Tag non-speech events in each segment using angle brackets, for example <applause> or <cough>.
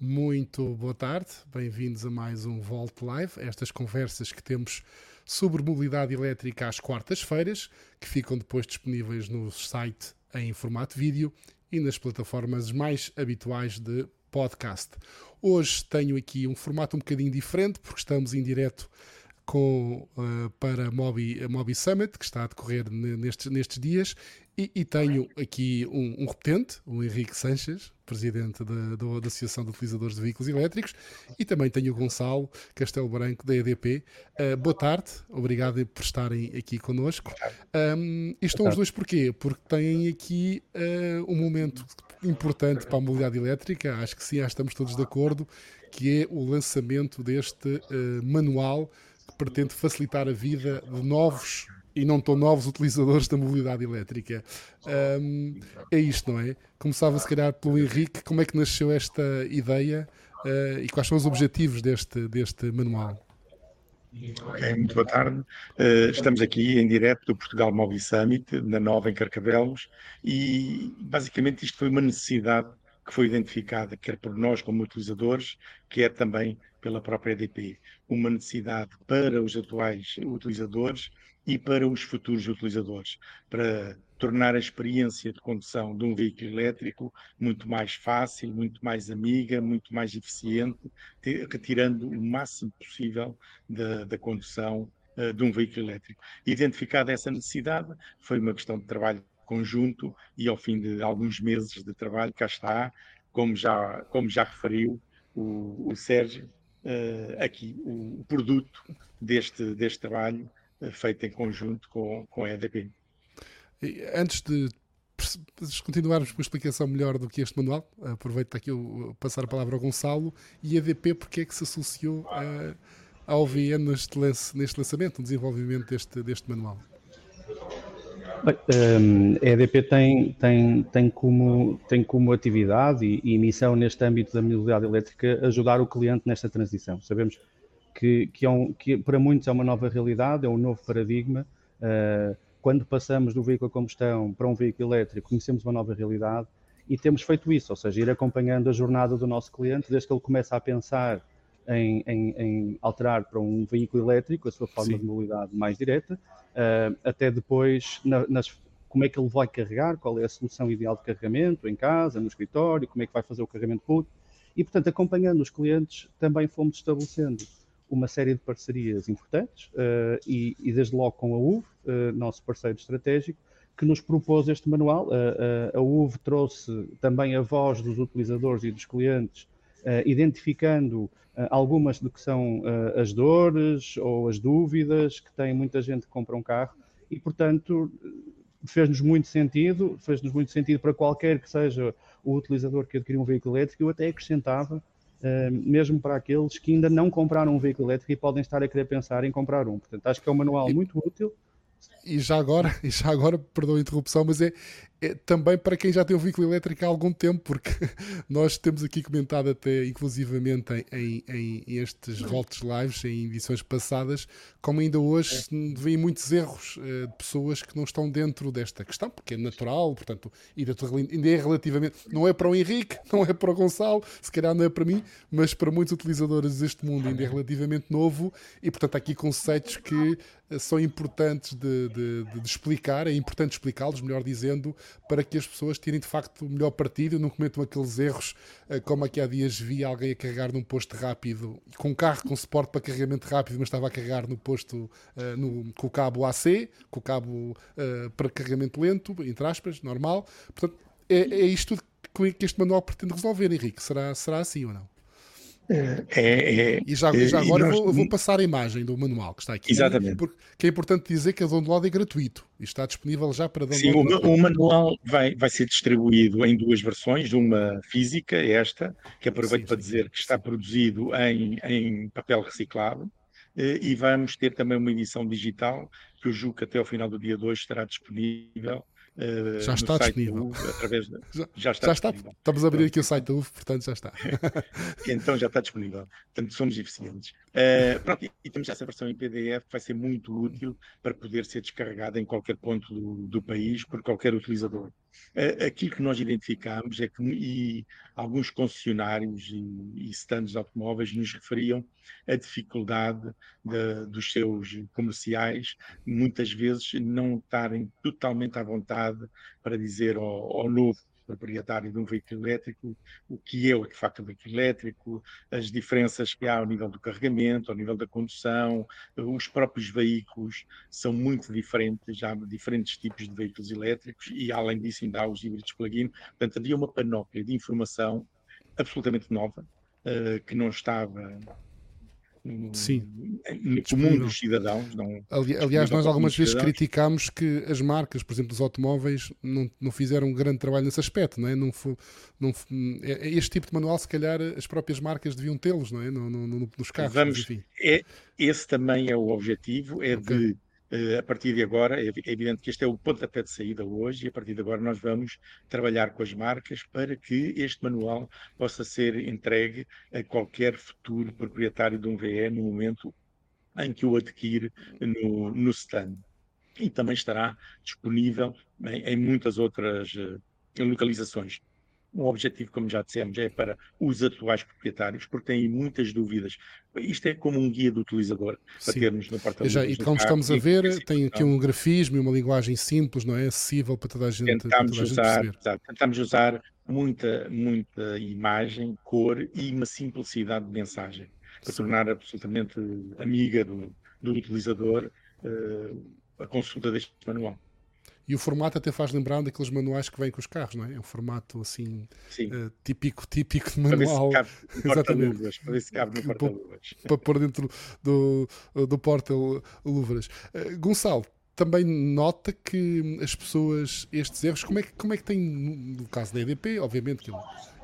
Muito boa tarde, bem-vindos a mais um Volt Live, estas conversas que temos sobre mobilidade elétrica às quartas-feiras, que ficam depois disponíveis no site em formato vídeo e nas plataformas mais habituais de podcast. Hoje tenho aqui um formato um bocadinho diferente, porque estamos em direto com, uh, para a Mobi, a Mobi Summit, que está a decorrer nestes, nestes dias, e, e tenho aqui um, um, repetente, o Henrique Sanches, presidente da, da, da, Associação de Utilizadores de Veículos Elétricos, e também tenho o Gonçalo Castelo Branco, da EDP. Uh, boa tarde, obrigado por estarem aqui connosco. Um, e estão os dois porquê? Porque têm aqui uh, um momento importante para a mobilidade elétrica, acho que sim, acho que estamos todos de acordo, que é o lançamento deste uh, manual que pretende facilitar a vida de novos e não tão novos utilizadores da mobilidade elétrica. Um, é isto, não é? Começava se calhar pelo Henrique, como é que nasceu esta ideia uh, e quais são os objetivos deste, deste manual? Ok, muito boa tarde. Uh, estamos aqui em direto do Portugal Mobile Summit, na Nova, em Carcavelos, e basicamente isto foi uma necessidade que foi identificada, quer por nós como utilizadores, quer também pela própria EDP. Uma necessidade para os atuais utilizadores e para os futuros utilizadores, para tornar a experiência de condução de um veículo elétrico muito mais fácil, muito mais amiga, muito mais eficiente, retirando o máximo possível da, da condução uh, de um veículo elétrico. Identificada essa necessidade, foi uma questão de trabalho conjunto e ao fim de alguns meses de trabalho, cá está, como já, como já referiu o, o Sérgio, uh, aqui o, o, produto deste, deste trabalho uh, feito em conjunto com, com a EDP. Antes de continuarmos com a explicação melhor do que este manual, aproveito aqui o, passar a palavra ao Gonçalo e a EDP porque é que se associou a, à OVN neste, lance, neste lançamento, no desenvolvimento deste, deste manual? Um, a EDP tem, tem, tem, como, tem como atividade e, e, missão neste âmbito da mobilidade elétrica ajudar o cliente nesta transição. Sabemos que, que, é um, que para muitos é uma nova realidade, é um novo paradigma. Uh, quando passamos do veículo a combustão para um veículo elétrico, conhecemos uma nova realidade e temos feito isso, ou seja, ir acompanhando a jornada do nosso cliente desde que ele começa a pensar em, em, em, alterar para um veículo elétrico a sua forma Sim. de mobilidade mais direta, uh, até depois na, nas, como é que ele vai carregar, qual é a solução ideal de carregamento em casa, no escritório, como é que vai fazer o carregamento público. E, portanto, acompanhando os clientes, também fomos estabelecendo uma série de parcerias importantes uh, e, e, desde logo com a UV, uh, nosso parceiro estratégico, que nos propôs este manual. Uh, a UV trouxe também a voz dos utilizadores e dos clientes identificando algumas do que são as dores ou as dúvidas que tem muita gente que compra um carro e, portanto, fez-nos muito sentido, fez-nos muito sentido para qualquer que seja o utilizador que adquiriu um veículo elétrico, eu até acrescentava, mesmo para aqueles que ainda não compraram um veículo elétrico e podem estar a querer pensar em comprar um. Portanto, acho que é um manual muito útil e já agora, <laughs> e já agora, perdão a interrupção, mas é, é, também para quem já tem um veículo elétrico há algum tempo, porque <laughs> nós temos aqui comentado até inclusivamente em, em, em estes volts lives, em edições passadas, como ainda hoje é. vêm muitos erros uh, de pessoas que não estão dentro desta questão, porque é natural, portanto, ainda, ainda é relativamente, não é para o Henrique, <laughs> não é para o Gonçalo, se calhar não é para mim, mas para muitos utilizadores deste mundo ainda é relativamente novo e, portanto, há aqui conceitos que são importantes de, de, de, explicar, é importante explicá-los, melhor dizendo, para que as pessoas tirem de facto o melhor partido, não cometam aqueles erros eh, como aqui há dias vi alguém a carregar num posto rápido, com um carro com suporte para carregamento rápido, mas estava a carregar no posto uh, no, com o cabo AC, com o cabo uh, para carregamento lento, entre aspas, normal. Portanto, é, é isto que este manual pretende resolver, Henrique. Será, será assim ou não? É, é, e já, já agora nós... vou, vou, passar a imagem do manual que está aqui. Exatamente. Porque é importante dizer que a download é gratuito e está disponível já para download. Sim, o, o, manual vai, vai ser distribuído em duas versões, uma física, esta, que aproveito sim, para sim. dizer que está produzido em, em papel reciclado, eh, e vamos ter também uma edição digital que eu julgo que até ao final do dia 2 estará disponível Uh, já está disponível. UV, através de, já, já, está, já está Estamos a abrir aqui o site da UF, portanto já está. <laughs> então já está disponível. Portanto, somos eficientes. Uh, pronto, e, e, temos essa versão em PDF que vai ser muito útil para poder ser descarregada em qualquer ponto do, do país por qualquer utilizador. Aquilo que nós identificámos é que e alguns concessionários e, e stands de automóveis nos referiam a dificuldade de, dos seus comerciais, muitas vezes não estarem totalmente à vontade para dizer ao, ao novo proprietário de um veículo elétrico, o que é de facto um veículo elétrico, as diferenças que há ao nível do carregamento, ao nível da condução, os próprios veículos são muito diferentes, há diferentes tipos de veículos elétricos e além disso ainda há os híbridos plug-in, portanto havia uma panóplia de informação absolutamente nova, uh, que não estava Sim. no comum dos cidadãos. Não, Ali, aliás, nós algumas vezes criticámos que as marcas, por exemplo, dos automóveis, não, não fizeram um grande trabalho nesse aspecto, não é? Não, não, é, é este tipo de manual, se calhar, as próprias marcas deviam tê-los, não é? No, no, nos carros. Vamos, é, esse também é o objetivo, é okay. de a partir de agora, é, é evidente que este é o pontapé de saída hoje, e a partir de agora nós vamos trabalhar com as marcas para que este manual possa ser entregue a qualquer futuro proprietário de um VE no momento em que o adquire no, no stand. E também estará disponível em, em muitas outras uh, localizações. O objetivo, como já dissemos, é para os atuais proprietários, porque têm muitas dúvidas. Isto é como um guia do utilizar para Sim. termos no porta E como estamos a ver, tem aqui um grafismo e uma linguagem simples, não é? Acessível para toda a gente. Tentamos, toda a usar, gente tentamos usar muita, muita imagem, cor e uma simplicidade de mensagem para Sim. tornar absolutamente amiga do, do utilizador uh, a consulta deste manual. E o formato até faz lembrar daqueles manuais que vêm com os carros, não é? É um formato assim uh, típico, típico de manual. Para <laughs> Exatamente. Para ver se cabe no <laughs> porta-luvas. Para pôr dentro do, do porta-luvas. Uh, Gonçalo, também nota que as pessoas, estes erros, como é que, como é que tem, no caso da EDP, obviamente que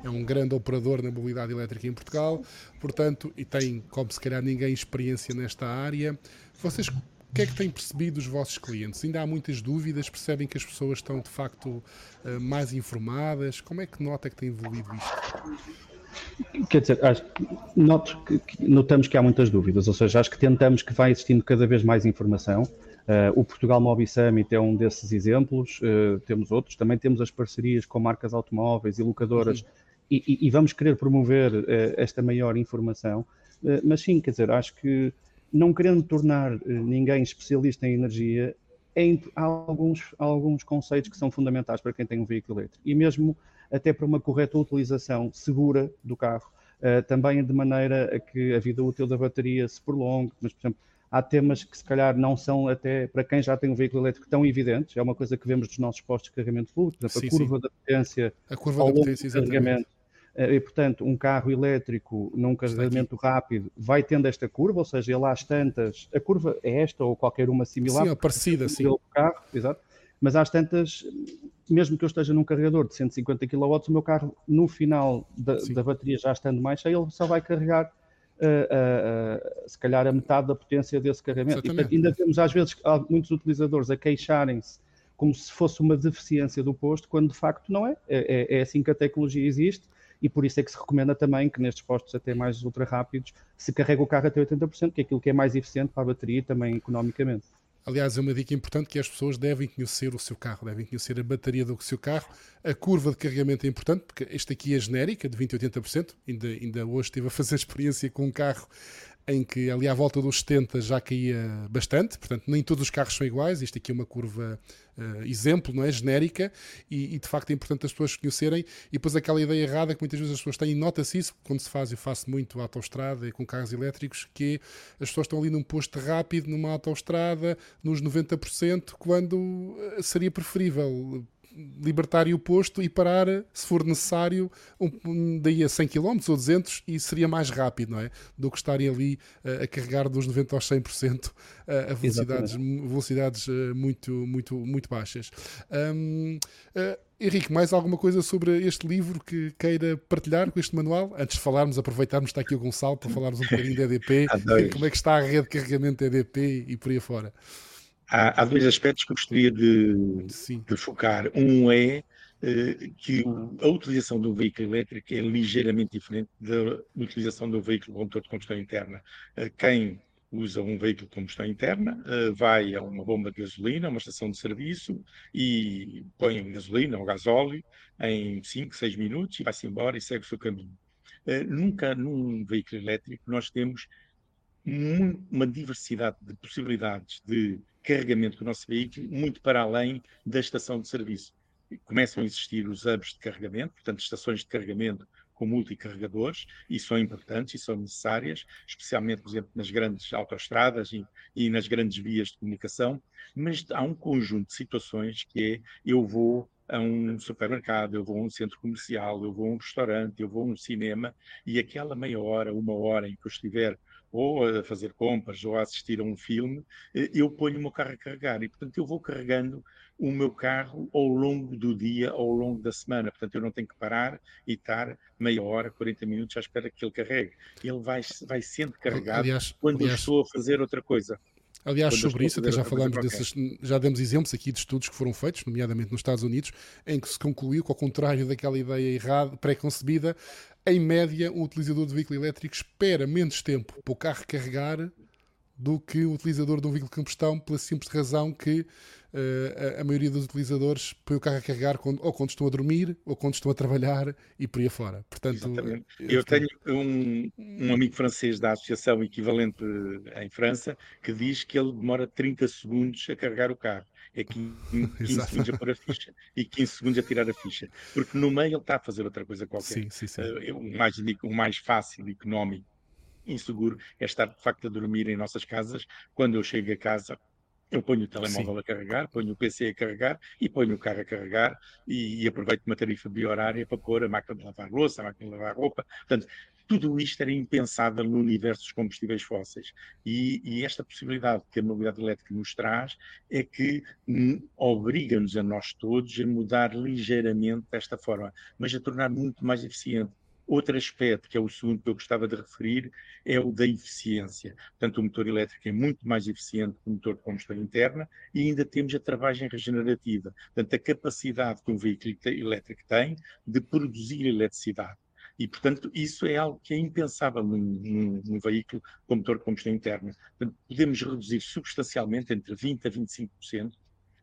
é um grande operador na mobilidade elétrica em Portugal, portanto, e tem, como se calhar ninguém, experiência nesta área. Vocês que é que têm percebido os vossos clientes? Ainda há muitas dúvidas? Percebem que as pessoas estão de facto eh, mais informadas? Como é que nota que tem evoluído isto? Quer dizer, acho, noto que, notamos que há muitas dúvidas, ou seja, acho que tentamos que vai existindo cada vez mais informação. Uh, o Portugal Mobile Summit é um desses exemplos, uh, temos outros, também temos as parcerias com marcas automóveis e locadoras uhum. e, e, e, vamos querer promover uh, esta maior informação. mas sim, quer dizer, acho que não querendo tornar eh, ninguém especialista em energia, é, há, alguns, há alguns conceitos que são fundamentais para quem tem um veículo elétrico e mesmo até para uma correta utilização segura do carro, uh, também de maneira a que a vida útil da bateria se prolongue, mas, por exemplo, há temas que se calhar não são até para quem já tem um veículo elétrico tão evidentes, é uma coisa que vemos dos nossos postos de carregamento público, por exemplo, sim, a curva sim. da potência, a curva da potência, exatamente. Eh, e, portanto, um carro elétrico num carregamento rápido vai tendo esta curva, ou seja, ele às tantas, a curva é esta ou qualquer uma similar. Sim, é parecida, sim. Carro, exato. Mas às tantas, mesmo que eu esteja num carregador de 150 kW, o meu carro, no final da, da bateria já estando mais cheio, ele só vai carregar uh, uh, se calhar a metade da potência desse carregamento. E, ainda temos às vezes muitos utilizadores a queixarem-se como se fosse uma deficiência do posto, quando de facto não é. É, é, é assim que a tecnologia existe e por isso é que se recomenda também que nestes postos até mais ultra rápidos se carregue o carro até 80%, que é aquilo que é mais eficiente para a bateria e também economicamente. Aliás, é uma dica importante que as pessoas devem conhecer o seu carro, devem conhecer a bateria do seu carro. A curva de carregamento é importante, porque esta aqui é genérica, de 20 a 80%. Ainda, ainda hoje estive a fazer <laughs> experiência com um carro em que ali à volta dos 70 já caía bastante, portanto nem todos os carros são iguais, isto aqui é uma curva uh, exemplo, não é? Genérica, e, e, de facto é importante as pessoas conhecerem, e depois aquela ideia errada que muitas vezes as pessoas têm, e nota-se isso quando se faz, eu faço muito autoestrada e com carros elétricos, que as pessoas estão ali num posto rápido, numa autoestrada, nos 90%, quando eh, seria preferível libertar o posto e parar, se for necessário, um, daí a 100 km ou 200 e seria mais rápido, não é? Do que estarem ali uh, a carregar dos 90 aos 100% uh, a velocidades, velocidades uh, muito, muito, muito baixas. Um, Henrique, mais alguma coisa sobre este livro que queira partilhar com este manual? Antes de falarmos, aproveitarmos, está aqui o Gonçalo para falarmos um bocadinho da EDP, <laughs> como é que está a rede de carregamento da EDP e por aí fora. Há, há, dois aspectos que eu gostaria de, de focar. Um é uh, que a utilização do veículo elétrico é ligeiramente diferente da utilização do veículo com motor de combustão interna. Uh, quem usa um veículo de combustão interna, uh, vai a uma bomba de gasolina, uma estação de serviço e põe gasolina ou gasóleo em 5, 6 minutos e vai-se embora e segue o seu caminho. Nunca num veículo elétrico nós temos uma diversidade de possibilidades de carregamento do nosso veículo muito para além da estação de serviço. Começam a existir os hubs de carregamento, portanto, estações de carregamento com multicarregadores, e são importantes e são necessárias, especialmente, por exemplo, nas grandes autoestradas e, e nas grandes vias de comunicação, mas há um conjunto de situações que é, eu vou a um supermercado, eu vou a um centro comercial, eu vou a um restaurante, eu vou a um cinema, e aquela meia hora, uma hora em que eu estiver ou a fazer compras ou a assistir a um filme, eh, eu ponho o meu carro a carregar e, portanto, eu vou carregando o meu carro ao longo do dia, ao longo da semana. Portanto, eu não tenho que parar e estar meia hora, 40 minutos à espera que ele carregue. Ele vai, vai sendo carregado aliás, quando aliás, eu estou a fazer outra coisa. Aliás, sobre isso, até já falámos desses, já demos exemplos aqui de estudos que foram feitos, nomeadamente nos Estados Unidos, em que se concluiu que, ao contrário daquela ideia errada, pré-concebida, em média, um utilizador de veículo elétrico espera menos tempo para o carro carregar do que o utilizador de um veículo de combustão, pela simples razão que uh, a, a, maioria dos utilizadores põe o carro a carregar quando, ou quando estão a dormir ou quando estão a trabalhar <laughs> e por aí afora. Portanto, Exatamente. Eh, eu tenho um, um amigo francês da associação equivalente em França que diz que ele demora 30 segundos a carregar o carro é 15, 15 <laughs> segundos a pôr a ficha e 15 segundos a tirar a ficha. Porque no meio ele está a fazer outra coisa qualquer. Sim, sim, sim. Uh, o, mais, o mais fácil, económico, inseguro, é estar de facto a dormir em nossas casas. Quando eu chego a casa, eu ponho o telemóvel Sim. a carregar, ponho o PC a carregar e ponho o carro a carregar e, e aproveito uma tarifa biorária para pôr a máquina de lavar louça, a máquina de lavar roupa. Portanto, tudo isto era impensável no universo dos combustíveis fósseis. E, e esta possibilidade que a mobilidade elétrica nos traz é que hum, obriga-nos a nós todos a mudar ligeiramente desta forma, mas a tornar muito mais eficiente. Outro aspecto, que é o segundo que eu gostava de referir, é o da eficiência. Portanto, o motor elétrico é muito mais eficiente que o motor de combustão interna e ainda temos a travagem regenerativa. Portanto, a capacidade que um veículo elétrico tem de produzir eletricidade. E, portanto, isso é algo que é impensável num, num, num veículo com motor de combustão interna. Portanto, podemos reduzir substancialmente, entre 20% a 25%,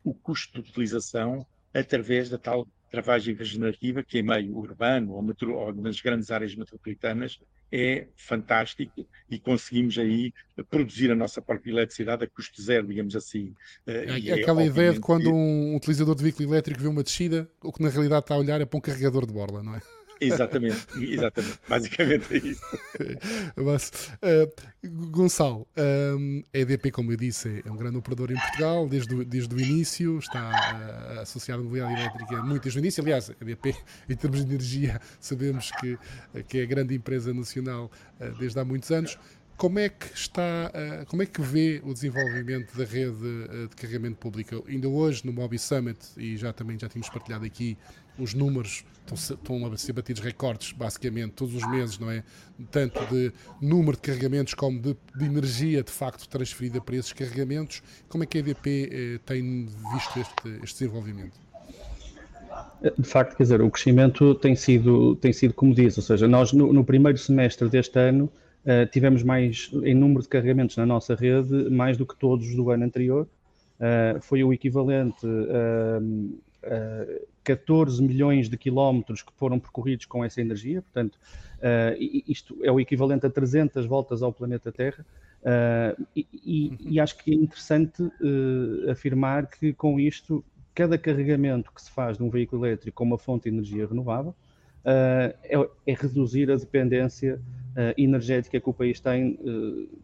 o custo de utilização através da tal travagem regenerativa, que em meio urbano ou, metro, ou nas grandes áreas metropolitanas é fantástico e conseguimos aí produzir a nossa própria eletricidade a custo zero, digamos assim. É, é aquela ideia de quando um utilizador de veículo elétrico vê uma descida, o que na realidade está a olhar é para um carregador de borla, não é? Exatamente, exatamente. Basicamente é isso. <laughs> Mas, uh, Gonçalo, um, a EDP, como eu disse, é um grande operador em Portugal desde o, desde o início, está uh, associado à mobilidade elétrica muito desde o início. Aliás, a EDP, <laughs> em termos de energia, sabemos que, que é a grande empresa nacional uh, desde há muitos anos. Como é que está, como é que vê o desenvolvimento da rede de carregamento público? Ainda hoje no Mobi Summit, e já também já tínhamos partilhado aqui os números estão, a ser batidos recordes, basicamente, todos os meses, não é? Tanto de número de carregamentos como de, de energia, de facto, transferida para esses carregamentos. Como é que a EDP eh, tem visto este, este desenvolvimento? De facto, quer dizer, o crescimento tem sido, tem sido como diz, ou seja, nós no, no primeiro semestre deste ano uh, tivemos mais, em número de carregamentos na nossa rede, mais do que todos do ano anterior. Uh, foi o equivalente uh, 14 milhões de quilómetros que foram percorridos com essa energia, portanto, uh, isto é o equivalente a 300 voltas ao planeta Terra. Uh, e, e, acho que é interessante uh, afirmar que com isto, cada carregamento que se faz de um veículo elétrico com uma fonte de energia renovável é, é, reduzir a dependência energética que o país tem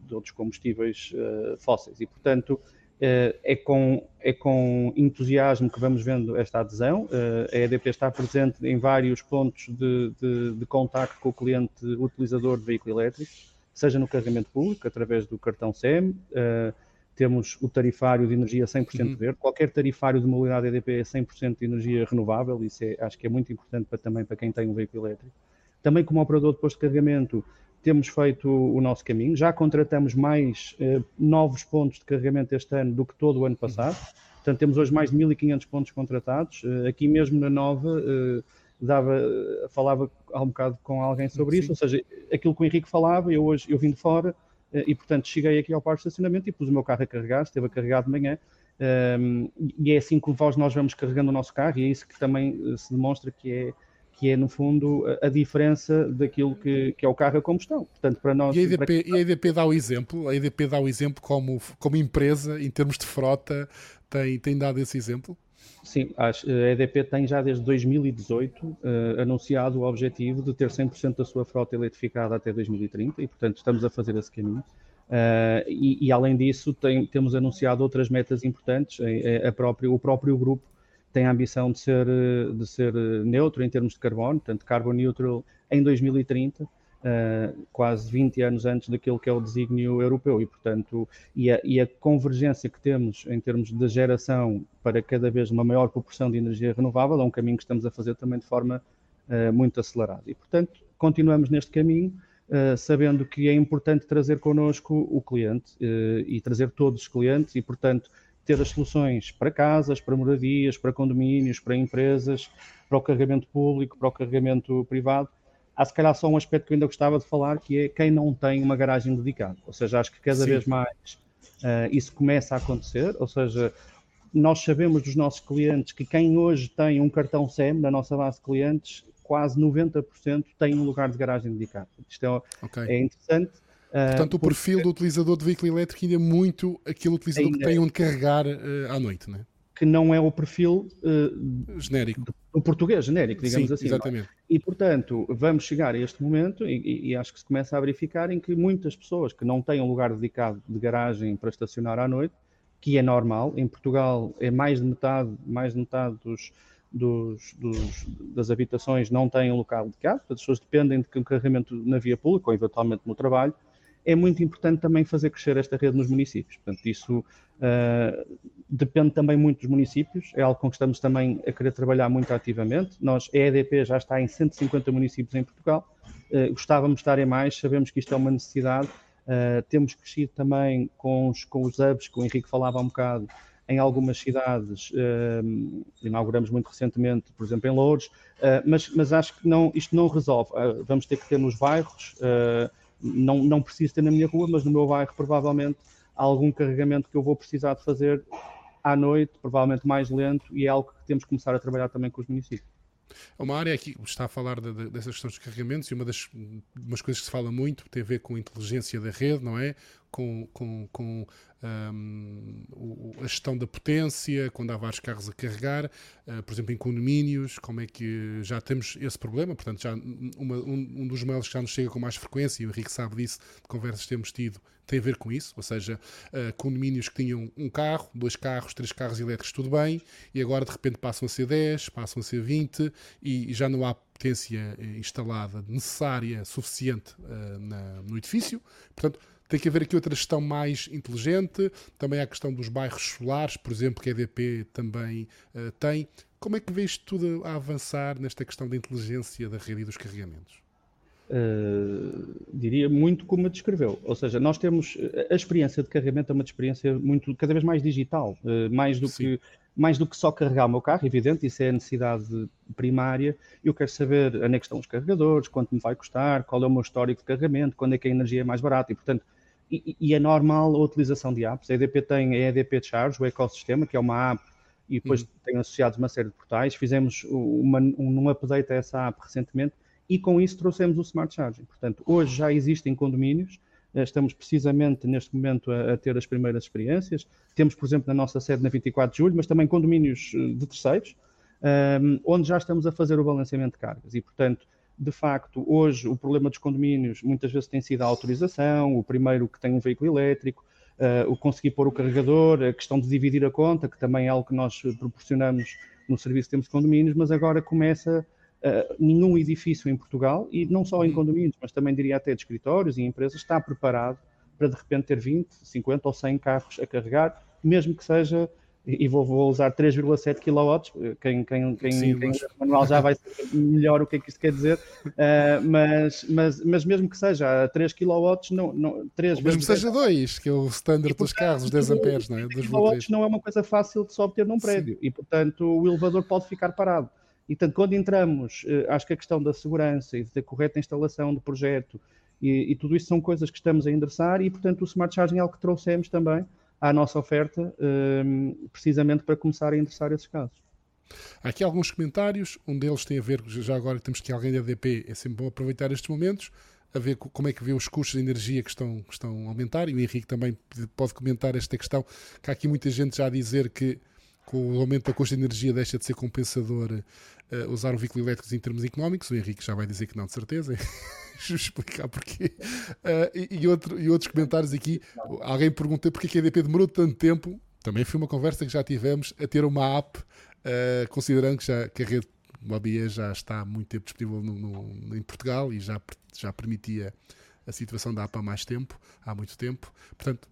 de outros combustíveis fósseis. E, portanto, é com, é com entusiasmo que vamos vendo esta adesão. Eh, a EDP está presente em vários pontos de, de, de contacto com o cliente utilizador de veículo elétrico, seja no carregamento público, através do cartão SEM, eh, temos o tarifário de energia 100% uhum. verde. Qualquer tarifário de mobilidade EDP é 100% de energia renovável, isso é, acho que é muito importante para, também para quem tem um veículo elétrico. Também como operador de posto de carregamento, temos feito o nosso caminho. Já contratamos mais eh, novos pontos de carregamento este ano do que todo o ano passado. Portanto, temos hoje mais de 1.500 pontos contratados. Eh, aqui mesmo na Nova, eh, dava, falava há um bocado com alguém sobre isso, ou seja, aquilo que o Henrique falava, eu hoje eu vim de fora, e, portanto, cheguei aqui ao parque de estacionamento e pus o meu carro a carregar, esteve a carregar de manhã, um, e é assim que nós vamos carregando o nosso carro, e é isso que também se demonstra que é que é, no fundo, a diferença daquilo que, que é o carro a combustão. Portanto, para nós... E a EDP, para... e a dá o exemplo, a EDP dá o exemplo como, como empresa, em termos de frota, tem, tem dado esse exemplo? Sim, a EDP tem já desde 2018 uh, eh, anunciado o objetivo de ter 100% da sua frota eletrificada até 2030 e, portanto, estamos a fazer esse caminho. Uh, e, e, além disso, tem, temos anunciado outras metas importantes. A, a próprio, o próprio grupo tem a ambição de ser, de ser neutro em termos de carbono, portanto, carbon neutral em 2030, uh, eh, quase 20 anos antes daquilo que é o desígnio europeu. E, portanto, e a, e a, convergência que temos em termos de geração para cada vez uma maior proporção de energia renovável é um caminho que estamos a fazer também de forma uh, muito acelerada. E, portanto, continuamos neste caminho. Uh, sabendo que é importante trazer connosco o cliente e trazer todos os clientes e, portanto, ter as soluções para casas, para moradias, para condomínios, para empresas, para o carregamento público, para o carregamento privado. Há se calhar só um aspecto que eu ainda gostava de falar, que é quem não tem uma garagem dedicada. Ou seja, acho que cada Sim. vez mais uh, isso começa a acontecer, ou seja, nós sabemos dos nossos clientes que quem hoje tem um cartão SEM na nossa base de clientes, quase 90% tem um lugar de garagem dedicado. Isto é, okay. é interessante Portanto, o porque... perfil do utilizador de veículo elétrico ainda é muito aquele utilizador ainda... que tem onde carregar uh, à noite, não é? Que não é o perfil uh, genérico. O português genérico, digamos Sim, assim. É? Exatamente. E, portanto, vamos chegar a este momento, e, e, e, acho que se começa a verificar, em que muitas pessoas que não têm um lugar dedicado de garagem para estacionar à noite, que é normal, em Portugal é mais de metade, mais de metade dos, dos, dos, das habitações não têm um local dedicado, as pessoas dependem de um carregamento na via pública ou eventualmente no trabalho, é muito importante também fazer crescer esta rede nos municípios. Portanto, isso uh, depende também muito dos municípios, é algo com que estamos também a querer trabalhar muito ativamente. Nós, a EDP já está em 150 municípios em Portugal, uh, gostávamos de estar em mais, sabemos que isto é uma necessidade. Uh, temos crescido também com os, com os hubs, que o Henrique falava há um bocado, em algumas cidades, uh, inauguramos muito recentemente, por exemplo, em Louros, uh, mas, mas acho que não, isto não resolve. Uh, vamos ter que ter nos bairros, não, não preciso ter na minha rua, mas no meu bairro provavelmente há algum carregamento que eu vou precisar de fazer à noite, provavelmente mais lento, e é algo que temos que começar a trabalhar também com os municípios. É uma área aqui está a falar de, de, dessas questões de carregamentos e uma das umas coisas que se fala muito tem a ver com a inteligência da rede, não é? Com, com, com um, a gestão da potência, quando há vários carros a carregar, uh, por exemplo, em condomínios, como é que já temos esse problema? Portanto, já uma, um, um, dos mails que já nos chega com mais frequência, e o Henrique sabe disso, de conversas que temos tido, tem a ver com isso, ou seja, uh, condomínios que tinham um carro, dois carros, três carros elétricos, tudo bem, e agora de repente passam a ser 10, passam a ser 20 e, já não há potência eh, instalada necessária, suficiente uh, na, no edifício. Portanto, tem que haver aqui outra gestão mais inteligente. Também há a questão dos bairros solares, por exemplo, que a EDP também uh, tem. Como é que vês tudo a avançar nesta questão da inteligência da rede e dos carregamentos? Uh, diria muito como a descreveu. Ou seja, nós temos a experiência de carregamento é uma experiência muito cada vez mais digital, uh, mais do Sim. que mais do que só carregar o meu carro, evidente, isso é a necessidade primária. Eu quero saber onde é que estão os carregadores, quanto me vai custar, qual é o meu histórico de carregamento, quando é que a energia é mais barata e, portanto, e, e, é normal a utilização de apps. A EDP tem a EDP Charge, o ecossistema, que é uma app, e depois uhum. tem associados uma série de portais. Fizemos uma, um, um update a essa app recentemente e com isso trouxemos o Smart Charging. Portanto, hoje já existem condomínios, eh, estamos precisamente neste momento a, a, ter as primeiras experiências. Temos, por exemplo, na nossa sede na 24 de julho, mas também condomínios eh, de terceiros, um, ehm, onde já estamos a fazer o balanceamento de cargas. E, portanto, de facto, hoje o problema dos condomínios muitas vezes tem sido a autorização, o primeiro que tem um veículo elétrico, uh, o conseguir pôr o carregador, a questão de dividir a conta, que também é algo que nós proporcionamos no serviço que temos de condomínios, mas agora começa uh, nenhum edifício em Portugal, e não só em uhum. condomínios, mas também diria até de escritórios e empresas, está preparado para de repente ter 20, 50 ou 100 carros a carregar, mesmo que seja e vou, vou usar 3,7 kW, quem, quem, quem, Sim, quem mas... manual já vai saber melhor o que é que isto quer dizer, uh, mas, mas, mas mesmo que seja a 3 kW, não, não, 3 Ou mesmo que seja 2, que é o standard dos carros, os 10 amperes, não é? 2 kW não é uma coisa fácil de só obter num prédio, Sim. e portanto o elevador pode ficar parado. E portanto, quando entramos, uh, acho que a questão da segurança e da correta instalação do projeto E, e, tudo isso são coisas que estamos a endereçar e, portanto, o Smart Charging é algo que trouxemos também à nossa oferta, um, precisamente para começar a endereçar esses casos. Há aqui alguns comentários, um deles tem a ver, já agora temos que alguém da DP, é sempre bom aproveitar estes momentos, a ver como é que vê os custos de energia que estão, que estão a aumentar, e o Henrique também pode comentar esta questão, que há aqui muita gente já a dizer que com o aumento da custo de energia deixa de ser compensador uh, usar um veículo elétrico em termos económicos, o Henrique já vai dizer que não, de certeza, <laughs> explicar porquê. Uh, e, e, outro, e outros comentários aqui, alguém perguntou porque a EDP demorou tanto tempo, também foi uma conversa que já tivemos, a ter uma app uh, considerando que, já, que a rede Mobia já está há muito tempo disponível no, no, em Portugal e já, já permitia a situação da app há mais tempo, há muito tempo. Portanto,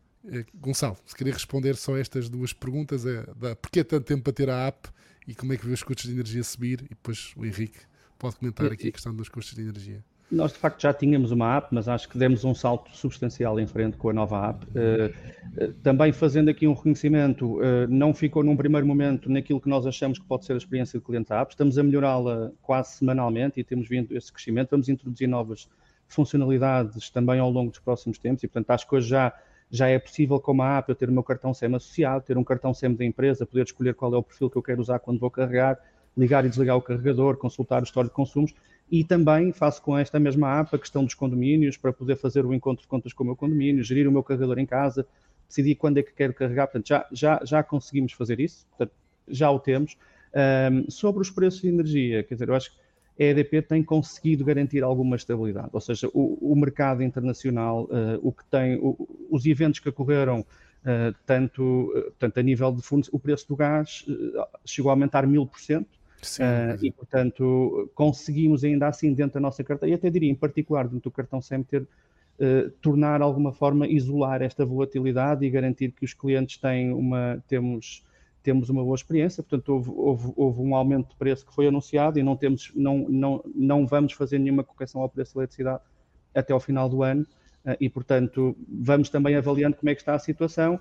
Gonçalo, se queria responder só estas duas perguntas, é da, porquê tanto tempo para ter a app e como é que vê os custos de energia subir? E depois o Henrique pode comentar aqui a questão dos custos de energia. Nós de facto já tínhamos uma app, mas acho que demos um salto substancial em frente com a nova app. Uh, também fazendo aqui um reconhecimento, não ficou num primeiro momento naquilo que nós achamos que pode ser a experiência do cliente da app. Estamos a melhorá-la quase semanalmente e temos vindo esse crescimento. Vamos introduzir novas funcionalidades também ao longo dos próximos tempos e, portanto, acho que hoje já, já é possível com a app eu ter o meu cartão SEM associado, ter um cartão SEM da empresa, poder escolher qual é o perfil que eu quero usar quando vou carregar, ligar e desligar o carregador, consultar o histórico de consumos e também faço com esta mesma app a questão dos condomínios para poder fazer o encontro de contas com o meu condomínio, gerir o meu carregador em casa, decidir quando é que quero carregar. Portanto, já, já, já conseguimos fazer isso, portanto, já o temos. Um, sobre os preços de energia, quer dizer, eu acho que a EDP tem conseguido garantir alguma estabilidade, ou seja, o, o mercado internacional, uh, o que tem, o, os eventos que ocorreram, uh, tanto, uh, tanto a nível de fundos, o preço do gás chegou a aumentar mil por cento, Sim, uh, e, portanto, conseguimos ainda assim dentro da nossa carteira, e até diria em particular dentro do cartão SEM, ter, uh, tornar de alguma forma, isolar esta volatilidade e garantir que os clientes têm uma, temos, temos uma boa experiência. Portanto, houve, houve, houve, um aumento de preço que foi anunciado e não, temos, não, não, não vamos fazer nenhuma correção ao preço da eletricidade até ao final do ano. Uh, e, portanto, vamos também avaliando como é que está a situação,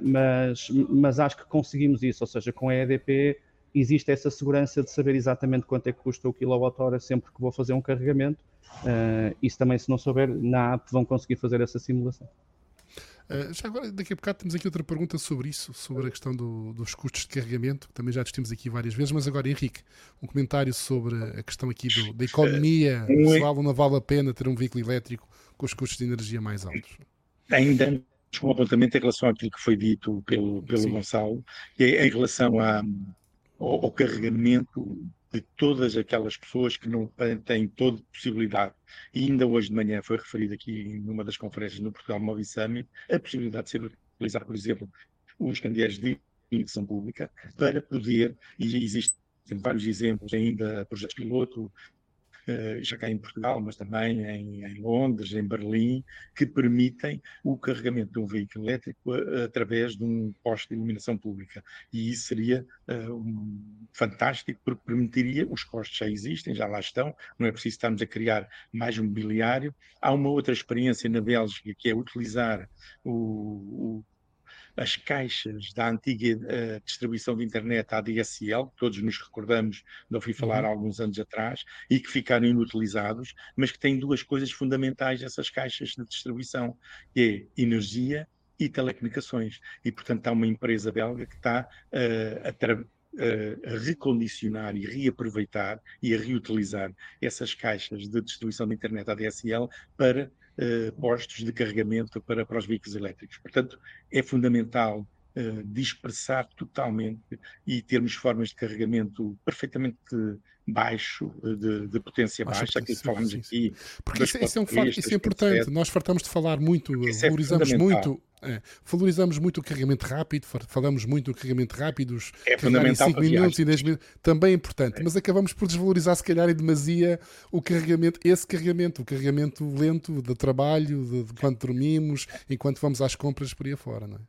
mas, mas acho que conseguimos isso, ou seja, com a EDP existe essa segurança de saber exatamente quanto é que custa o quilowatt-hora sempre que vou fazer um carregamento. Isso também, se não souber, na app vão conseguir fazer essa simulação. Uh, já agora, daqui a bocado temos aqui outra pergunta sobre isso, sobre a questão do, dos custos de carregamento, também já discutimos aqui várias vezes, mas agora, Henrique, um comentário sobre a questão aqui do, da economia, <laughs> se vale ou não vale a pena ter um veículo elétrico com os custos de energia mais altos. Ainda um apontamento em relação àquilo que foi dito pelo, pelo Gonçalo, é em relação a, ao, ao carregamento de todas aquelas pessoas que não têm toda possibilidade. E ainda hoje de manhã foi referido aqui numa das conferências no Portugal Mobile Summit a possibilidade de ser utilizado, por exemplo, os candeeiros de emissão pública para poder, e existem vários exemplos ainda, projetos piloto, já cá em Portugal, mas também em, em, Londres, em Berlim, que permitem o carregamento de um veículo elétrico a, através de um posto de iluminação pública. E isso seria uh, um, fantástico, porque permitiria, os postos já existem, já lá estão, não é preciso estarmos a criar mais mobiliário. Há uma outra experiência na Bélgica, que é utilizar o, o as caixas da antiga uh, distribuição de internet, ADSL, que todos nos recordamos de ouvir falar uhum. há alguns anos atrás, e que ficaram inutilizados, mas que têm duas coisas fundamentais, essas caixas de distribuição, que é energia e telecomunicações. E, portanto, há uma empresa belga que está uh, a, a recondicionar e reaproveitar e a reutilizar essas caixas de distribuição de internet ADSL para uh, postos de carregamento para, para os veículos elétricos. Portanto, é fundamental uh, dispersar totalmente e termos formas de carregamento perfeitamente baixo, de, de potência baixa, aquilo que falamos aqui. Porque isso, isso, é um facto, isso é importante. Nós fartamos de falar muito, isso é valorizamos é muito. É, valorizamos muito o carregamento rápido, falamos muito do carregamento rápido, os é em 5 minutos e 10 minutos, também é importante, é. mas acabamos por desvalorizar, se calhar, em demasia o carregamento, esse carregamento, o carregamento lento de trabalho, de, de quando dormimos, enquanto vamos às compras por aí afora, não é?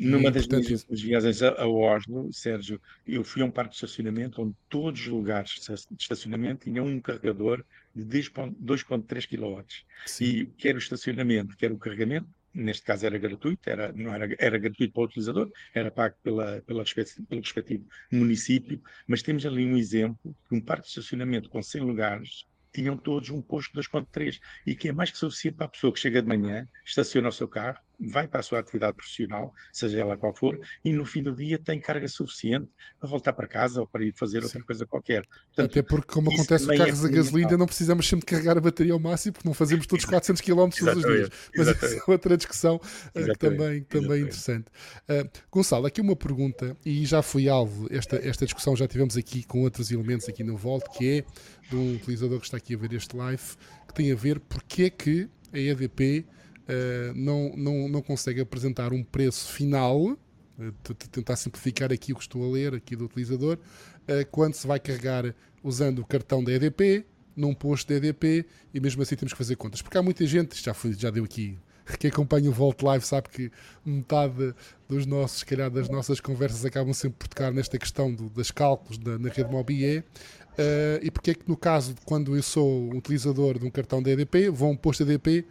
Numa das portanto... minhas viagens a Oslo, Sérgio, eu fui a um parque de estacionamento onde todos os lugares de estacionamento tinham um carregador de 2.3 kW. Sim. E quer o estacionamento, quer o carregamento, neste caso era gratuito, era, não era, era gratuito para o utilizador, era pago pela, pela, pelo respectivo município, mas temos ali um exemplo de um parque de estacionamento com 100 lugares tinham todos um posto 2.3 e que é mais que suficiente para a pessoa que chega de manhã, estaciona o seu carro, vai para a sua atividade profissional, seja ela qual for, e no fim do dia tem carga suficiente para voltar para casa ou para ir fazer outra Sim. coisa qualquer. Portanto, Até porque, como acontece com carros é a gasolina, não precisamos sempre carregar a bateria ao máximo, porque não fazemos todos 400 km todos os dias. Mas essa é outra discussão uh, também, também interessante. Uh, Gonçalo, aqui uma pergunta, e já fui alvo, esta, esta discussão já tivemos aqui com outros elementos aqui no Volt, que é de um utilizador que está aqui a ver este live, que tem a ver porque é que a EDP uh, não, não, não consegue apresentar um preço final, uh, tentar simplificar aqui o que estou a ler aqui do utilizador, uh, quando se vai carregar usando o cartão da EDP, num posto da EDP, e mesmo assim temos que fazer contas. Porque há muita gente, já, fui, já deu aqui <laughs> quem acompanha o Volt Live sabe que metade dos nossos, se calhar, das nossas conversas acabam sempre por tocar nesta questão do, das cálculos da, na rede Mobie. Uh, e porque é que no caso, quando eu sou utilizador de um cartão da EDP, vou a um posto EDP,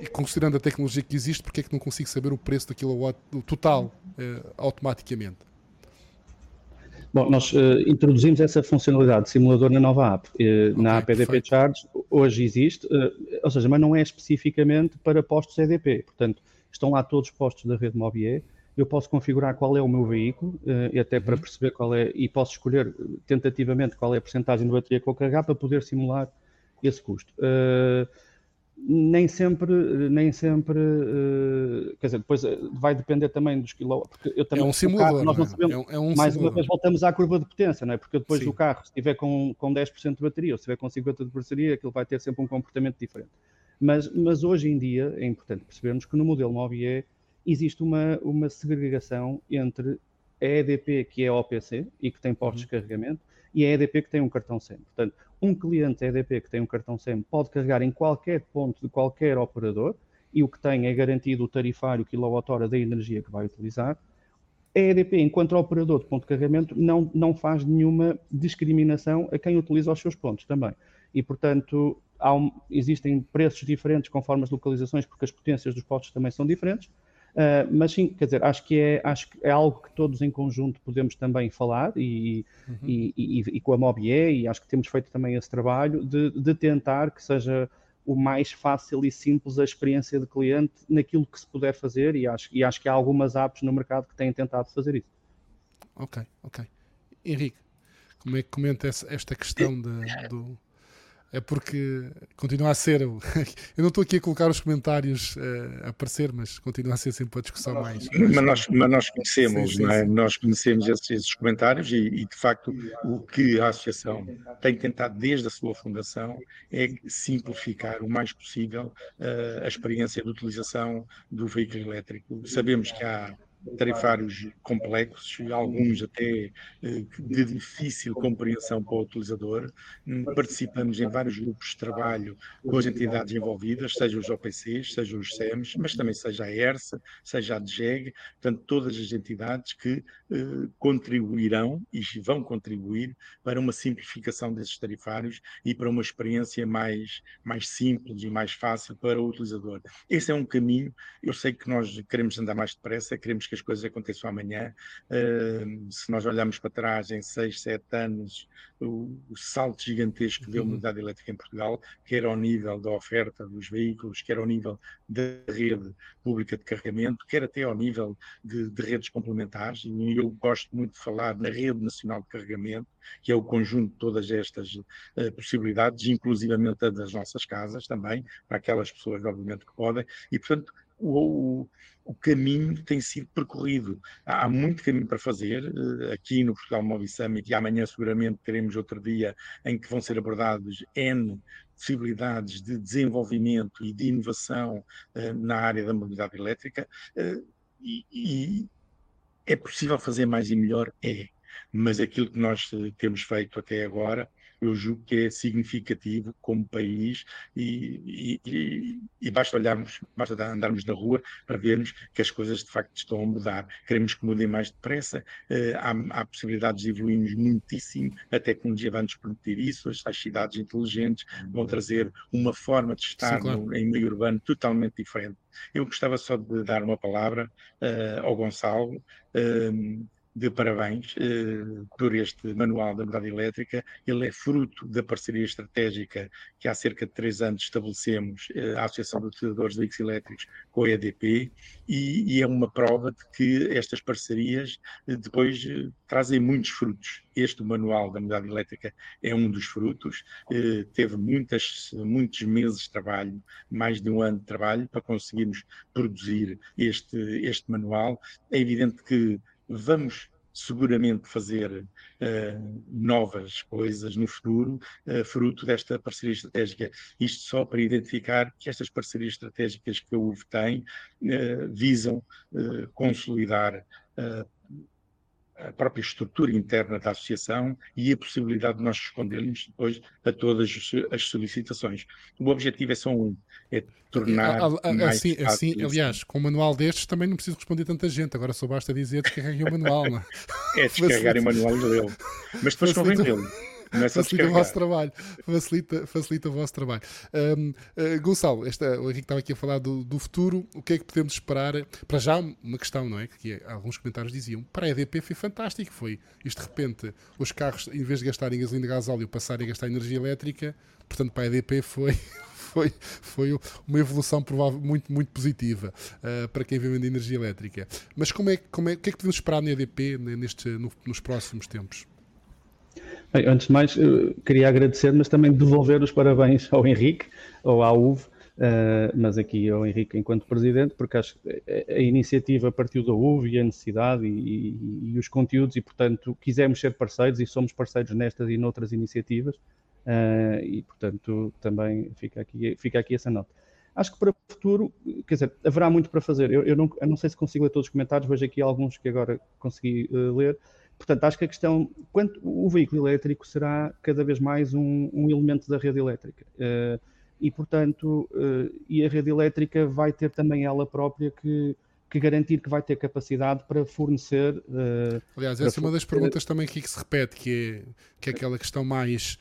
e considerando a tecnologia que existe, porque é que não consigo saber o preço da kilowatt total uh, automaticamente? Bom, nós uh, introduzimos essa funcionalidade de simulador na nova app. Uh, okay, na app EDP perfeito. Charge hoje existe, uh, ou seja, mas não é especificamente para postos EDP. Portanto, estão lá todos os postos da rede Mobie. Eu posso configurar qual é o meu veículo, e até para uhum. perceber qual é, e posso escolher tentativamente qual é a porcentagem de bateria que vou carregar para poder simular esse custo nem sempre, nem sempre, uh, quer dizer, depois eh, vai depender também dos quilowatts, porque eu também, é um simulador, nós não é? sabemos, é um, é um mais simulador. uma vez voltamos à curva de potência, não é? Porque depois Sim. do carro, se estiver com, com 10% de bateria ou se estiver com 50% de bateria, aquilo vai ter sempre um comportamento diferente. Mas, mas hoje em dia é importante percebermos que no modelo Mobie existe uma, uma segregação entre a EDP, que é OPC e que tem portos uhum. de carregamento, e a EDP que tem um cartão SEM. Portanto, um cliente EDP que tem um cartão SEM pode carregar em qualquer ponto de qualquer operador e o que tem é garantido o tarifário quilowatt-hora da energia que vai utilizar. A EDP, enquanto operador de ponto de carregamento, não, não faz nenhuma discriminação a quem utiliza os seus pontos também. E, portanto, um, existem preços diferentes conforme as localizações, porque as potências dos postos também são diferentes. Uh, mas sim, quer dizer, acho que, é, acho que é algo que todos em conjunto podemos também falar e, uhum. e, e, e, com a Mobie, e acho que temos feito também esse trabalho de, de, tentar que seja o mais fácil e simples a experiência de cliente naquilo que se puder fazer e acho, e acho que há algumas apps no mercado que têm tentado fazer isso. Ok, ok. Henrique, como é que comenta esta questão de, do é porque continua a ser. <laughs> Eu não estou aqui a colocar os comentários uh, a aparecer, mas continua a ser sempre a discussão mais. Mas, nós, mas nós conhecemos, sim, sim, é? nós conhecemos esses, esses comentários e, e, de facto, o que a Associação tem tentado desde a sua fundação é simplificar o mais possível uh, a experiência de utilização do veículo elétrico. Sabemos que há tarifários complexos, alguns até eh, de difícil compreensão para o utilizador. Hum, participamos em vários grupos de trabalho com as entidades envolvidas, seja os OPCs, seja os SEMs, mas também seja a ERSA, seja a DGEG, portanto, todas as entidades que eh, contribuirão e vão contribuir para uma simplificação desses tarifários e para uma experiência mais, mais simples e mais fácil para o utilizador. Esse é um caminho, eu sei que nós queremos andar mais depressa, queremos que as coisas aconteçam amanhã. Uh, se nós olharmos para trás em 6, 7 anos, o, o salto gigantesco que deu a uhum. mobilidade elétrica em Portugal, quer ao nível da oferta dos veículos, quer ao nível da rede pública de carregamento, quer até ao nível de, de redes complementares. E eu gosto muito de falar na rede nacional de carregamento, que é o conjunto de todas estas uh, possibilidades, inclusivamente a das nossas casas também, para aquelas pessoas, obviamente, que podem. E, portanto, o, o caminho tem sido percorrido. Há muito caminho para fazer eh, aqui no Portugal Mobile Summit e amanhã seguramente teremos outro dia em que vão ser abordados N possibilidades de desenvolvimento e de inovação uh, na área da mobilidade elétrica uh, e, e é possível fazer mais e melhor? É. Mas aquilo que nós temos feito até agora eu julgo que é significativo como país e, e, e, basta olharmos, basta andarmos na rua para vermos que as coisas de facto estão a mudar. Queremos que mudem mais depressa, uh, há, há, possibilidades de evoluirmos muitíssimo, a tecnologia vai nos permitir isso, as, as cidades inteligentes vão trazer uma forma de estar Sim, claro. no, em meio urbano totalmente diferente. Eu gostava só de dar uma palavra uh, ao Gonçalo. Uh, de parabéns eh, por este manual da mobilidade elétrica. Ele é fruto da parceria estratégica que há cerca de três anos estabelecemos, eh, a Associação de Utilizadores de Veículos Elétricos com a EDP, e, e, é uma prova de que estas parcerias eh, depois eh, trazem muitos frutos. Este manual da mobilidade elétrica é um dos frutos. Eh, teve muitas, muitos meses de trabalho, mais de um ano de trabalho, para conseguirmos produzir este, este manual. É evidente que vamos seguramente fazer uh, novas coisas no futuro, uh, fruto desta parceria estratégica. Isto só para identificar que estas parcerias estratégicas que a UV tem uh, visam consolidar a própria estrutura interna da associação e a possibilidade de nós respondermos depois a todas as solicitações. O objetivo é só um, é tornar a, a, a, mais assim, assim aliás, com um manual destes também não preciso responder tanta gente, agora só basta dizer descarreguem o manual. Não? é, é <laughs> descarregar o manual e lê-lo. Mas depois convém lê-lo. Facilita o vosso trabalho. Facilita, facilita o vosso trabalho. Um, uh, Gonçalo, esta, o Henrique estava aqui a falar do, do, futuro. O que é que podemos esperar? Para já, uma questão, não é? Que é, alguns comentários diziam: para a EDP foi fantástico. Foi isto de repente, os carros, em vez de gastarem gasolina e gasóleo, passarem a gastar energia elétrica. Portanto, para a EDP foi, <laughs> foi, foi uma evolução provável, muito, muito positiva uh, para quem vende energia elétrica. Mas como é, como é, o que é que podemos esperar na EDP neste, no, nos próximos tempos? Bem, antes de mais, queria agradecer, mas também devolver os parabéns ao Henrique, ou à UV, uh, mas aqui ao Henrique enquanto presidente, porque acho que a iniciativa partiu da UV e a necessidade e, e, e, os conteúdos, e portanto quisemos ser parceiros e somos parceiros nestas e noutras iniciativas, uh, e portanto também fica aqui, fica aqui essa nota. Acho que para o futuro, quer dizer, haverá muito para fazer. Eu, eu, não, eu não sei se consigo ler todos os comentários, vejo aqui alguns que agora consegui uh, ler. Portanto, acho que a questão, quanto o veículo elétrico será cada vez mais um, um elemento da rede elétrica. Uh, e, portanto, uh, e a rede elétrica vai ter também ela própria que, que garantir que vai ter capacidade para fornecer. Uh, Aliás, essa é uma das perguntas também aqui que se repete, que é, que é aquela questão mais.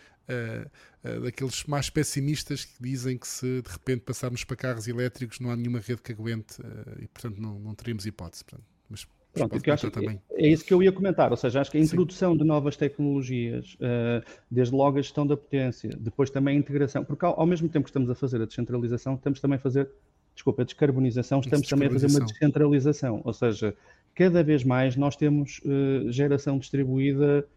Daqueles mais pessimistas que dizem que se de repente passarmos para carros elétricos não há nenhuma rede que aguente e portanto não, não teríamos hipótese. Portanto, mas Pronto, que acho, também. é isso que eu ia comentar, ou seja, acho que a introdução Sim. de novas tecnologias, uh, desde logo a gestão da potência, depois também a integração, porque ao, mesmo tempo que estamos a fazer a descentralização, estamos também a fazer, desculpa, a descarbonização, estamos também a fazer uma descentralização, ou seja, cada vez mais nós temos uh, geração distribuída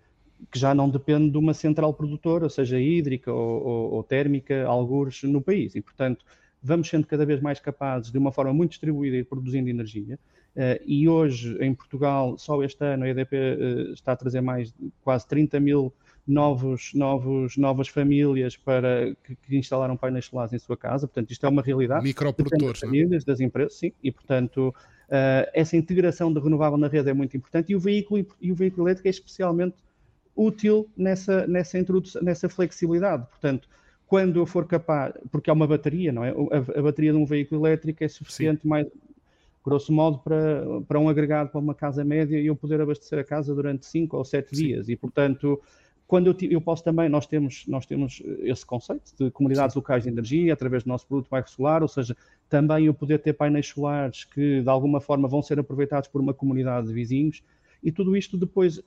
que já não depende de uma central produtora, seja hídrica ou, ou, ou térmica, algures no país, e portanto vamos sendo cada vez mais capazes, de uma forma muito distribuída, ir produzindo energia. Uh, e hoje, em Portugal, só este ano, a EDP eh, está a trazer mais quase 30 mil novos, novos, novas famílias para que, que, instalaram painéis solares em sua casa. Portanto, isto é uma realidade. Microprodutores. Das é? famílias, das empresas, sim. E, portanto, uh, essa integração de renovável na rede é muito importante e o veículo, e o veículo elétrico é especialmente útil nessa, nessa, introdução, nessa flexibilidade. Portanto, quando eu for capaz, porque é uma bateria, não é? A, a bateria de um veículo elétrico é suficiente, mais, grosso modo, para, para um agregado para uma casa média e eu poder abastecer a casa durante 5 ou 7 dias. E, portanto, quando eu, eu posso também, nós temos, nós temos esse conceito de comunidades Sim. locais de energia através do nosso produto bairro solar, ou seja, também eu poder ter painéis solares que de alguma forma vão ser aproveitados por uma comunidade de vizinhos e tudo isto depois,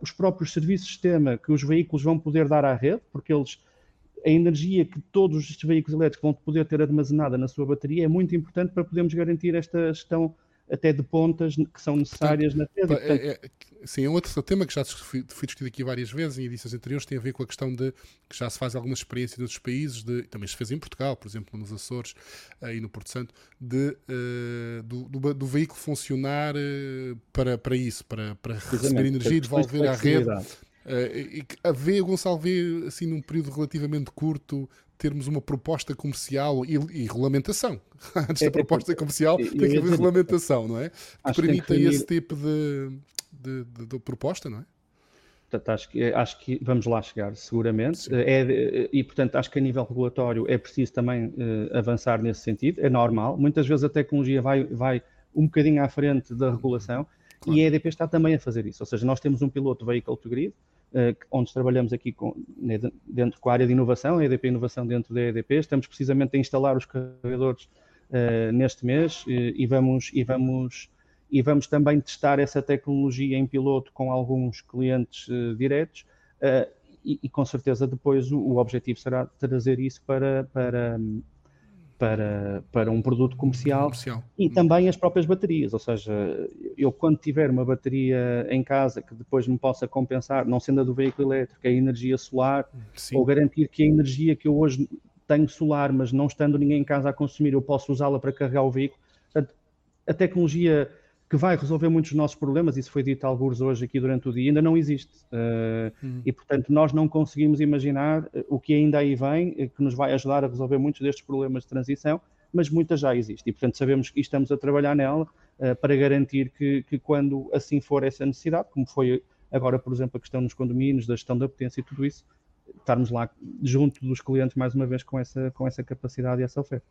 os próprios serviços de sistema que os veículos vão poder dar à rede, porque eles a energia que todos os veículos elétricos vão poder ter armazenada na sua bateria é muito importante para podermos garantir esta gestão até de pontas que são necessárias portanto, na rede. É, é, sim, é um outro tema que já foi, foi discutido aqui várias vezes em edições anteriores, tem a ver com a questão de que já se faz algumas experiências outros países, de, também se fez em Portugal, por exemplo, nos Açores e no Porto Santo, de, uh, do, do, do, veículo funcionar uh, para, para isso, para, para receber energia e devolver à rede e a ver, Gonçalo, vê assim num período relativamente curto termos uma proposta comercial e, e regulamentação. <laughs> Antes é, da proposta é, comercial é, tem que haver regulamentação, não é? Que permita que esse tipo de, de, de, de, proposta, não é? Portanto, acho que, acho que vamos lá chegar, seguramente. É, e, portanto, acho que a nível regulatório é preciso também uh, avançar nesse sentido. É normal. Muitas vezes a tecnologia vai, vai um bocadinho à frente da regulação claro. e a EDP está também a fazer isso. Ou seja, nós temos um piloto vehicle to grid, eh, onde trabalhamos aqui com, né, dentro com a área de inovação, a EDP Inovação dentro da EDP. Estamos precisamente a instalar os carregadores uh, neste mês e, e, vamos, e, vamos, e vamos também testar essa tecnologia em piloto com alguns clientes uh, diretos uh, e, e, com certeza depois o, o, objetivo será trazer isso para, para, para, para um produto comercial, comercial, e também as próprias baterias, ou seja, eu quando tiver uma bateria em casa que depois me possa compensar, não sendo a do veículo elétrico, a energia solar, Sim. ou garantir que a energia que eu hoje tenho solar, mas não estando ninguém em casa a consumir, eu posso usá-la para carregar o veículo. Portanto, a tecnologia que vai resolver muitos dos nossos problemas, isso foi dito alguns hoje aqui durante o dia, ainda não existe. Uh. E, portanto, nós não conseguimos imaginar eh, o que ainda aí vem, eh, que nos vai ajudar a resolver muitos destes problemas de transição, mas muita já existe. E, portanto, sabemos que estamos a trabalhar nela uh, para garantir que, que, quando assim for essa necessidade, como foi agora, por exemplo, a questão nos condomínios, da gestão da potência e tudo isso, estarmos lá junto dos clientes mais uma vez com essa, com essa capacidade e essa oferta.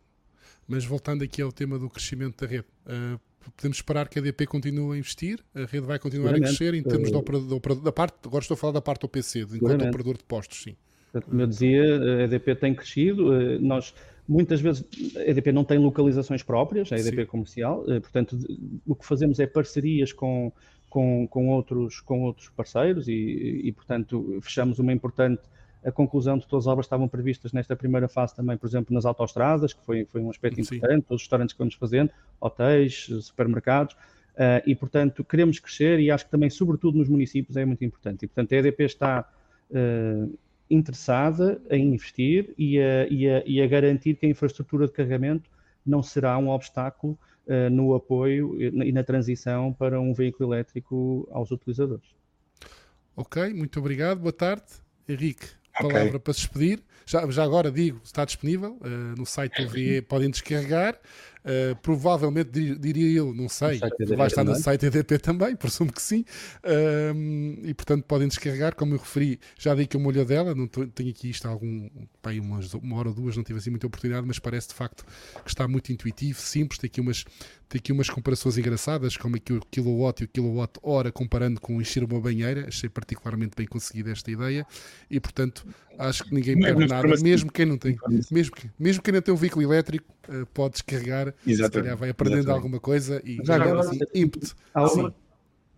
Mas voltando aqui ao tema do crescimento da rede, uh, podemos esperar que a EDP continue a investir, a rede vai continuar a crescer em termos uh, operador, operador, da parte, agora estou a falar da parte OPC, enquanto operador de postos, sim. Como eu dizia, a EDP tem crescido, eh, nós muitas vezes a EDP não tem localizações próprias, a EDP sim. comercial, eh, portanto o que fazemos é parcerias com, com, com, outros, com outros parceiros e, e, portanto fechamos uma importante a conclusão de todas as obras estavam previstas nesta primeira fase também, por exemplo, nas autoestradas, que foi, foi um aspecto Sim. importante, os restaurantes que vamos fazendo, hotéis, supermercados, uh, e portanto queremos crescer e acho que também, sobretudo nos municípios, é muito importante. E portanto a EDP está uh, interessada em investir e a, e, a, e a, garantir que a infraestrutura de carregamento não será um obstáculo uh, no apoio e na transição para um veículo elétrico aos utilizadores. Ok, muito obrigado. Boa tarde, Henrique palavra okay. para se despedir. Já, já agora digo, está disponível uh, no site do VE, podem descarregar. Uh, provavelmente, diria eu, não sei, vai estar no site EDP também, <laughs> presumo que sim. Uh, e portanto podem descarregar, como eu referi, já dei que uma olhadela, não tenho aqui isto há algum, bem, umas, uma hora ou duas, não tive assim muita oportunidade, mas parece de facto que está muito intuitivo, simples, tem aqui umas, tem aqui umas comparações engraçadas, como aqui o kilowatt e o kilowatt hora comparando com encher uma banheira, achei particularmente bem conseguida esta ideia, e portanto acho que ninguém perde nada, mesmo quem não tem, mesmo, mesmo quem não tem um veículo elétrico, uh, pode descarregar, Exatamente. se calhar vai aprendendo Exatamente. alguma coisa e já agora assim, ímpeto. Há uma,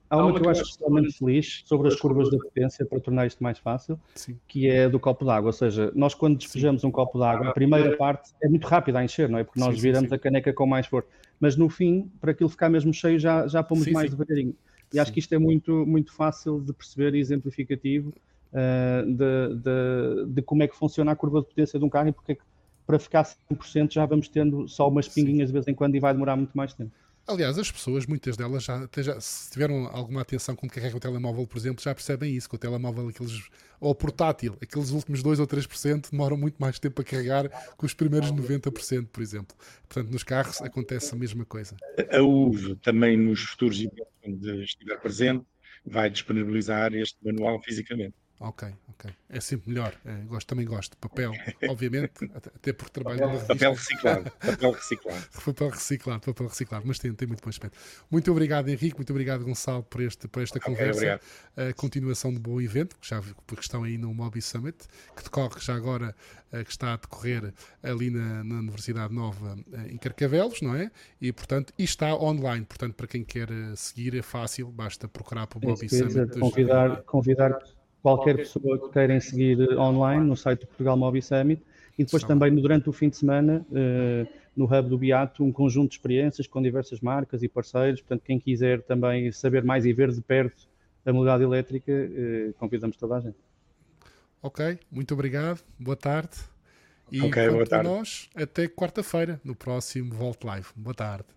há uma que eu acho especialmente feliz sobre as curvas da potência para tornar isto mais fácil, Sim. que é do copo d'água. Ou seja, nós quando despejamos um copo d'água, a primeira parte é muito rápida a encher, não é? Porque nós sim, viramos sim, sim. a caneca com mais força. Mas no fim, para aquilo ficar mesmo cheio, já, já pomos mais devagarinho. E acho que isto é muito, muito fácil de perceber e exemplificativo uh, de, de, de, como é que funciona a curva de potência de um carro e porque é que para ficar 100% já vamos tendo só umas pinguinhas de vez em quando e vai demorar muito mais tempo. Aliás, as pessoas, muitas delas, já, já, se tiveram alguma atenção quando carregam o telemóvel, por exemplo, já percebem isso, que o telemóvel, aqueles, ou portátil, aqueles últimos 2 ou 3% demoram muito mais tempo a carregar que os primeiros 90%, por exemplo. Portanto, nos carros acontece a mesma coisa. A UV também nos futuros eventos onde estiver presente vai disponibilizar este manual fisicamente. Ok, ok. É sempre melhor. É, gosto, também gosto de papel, <laughs> obviamente, até porque trabalho papel. Papel reciclado. <laughs> Papel reciclado. papel reciclado, papel reciclado, mas tem, tem muito bom aspecto. Muito obrigado, Henrique, muito obrigado, Gonçalo, por, este, por esta okay, conversa. Obrigado. A continuação de bom evento, que já porque estão aí no Mobi Summit, que decorre já agora, eh, que está a decorrer ali na, na Universidade Nova eh, em Carcavelos, não é? E, portanto, e está online. Portanto, para quem quer eh, seguir é fácil, basta procurar para o Mobi Summit. Convidar, convidar qualquer pessoa que queirem seguir online no site do Portugal Mobi Summit e depois também durante o fim de semana uh, no Hub do Beato um conjunto de experiências com diversas marcas e parceiros, portanto quem quiser também saber mais e ver de perto a modalidade elétrica, uh, convidamos toda a gente. Ok, muito obrigado, boa tarde e okay, boa tarde. nós até quarta-feira no próximo Volt Live. Boa tarde.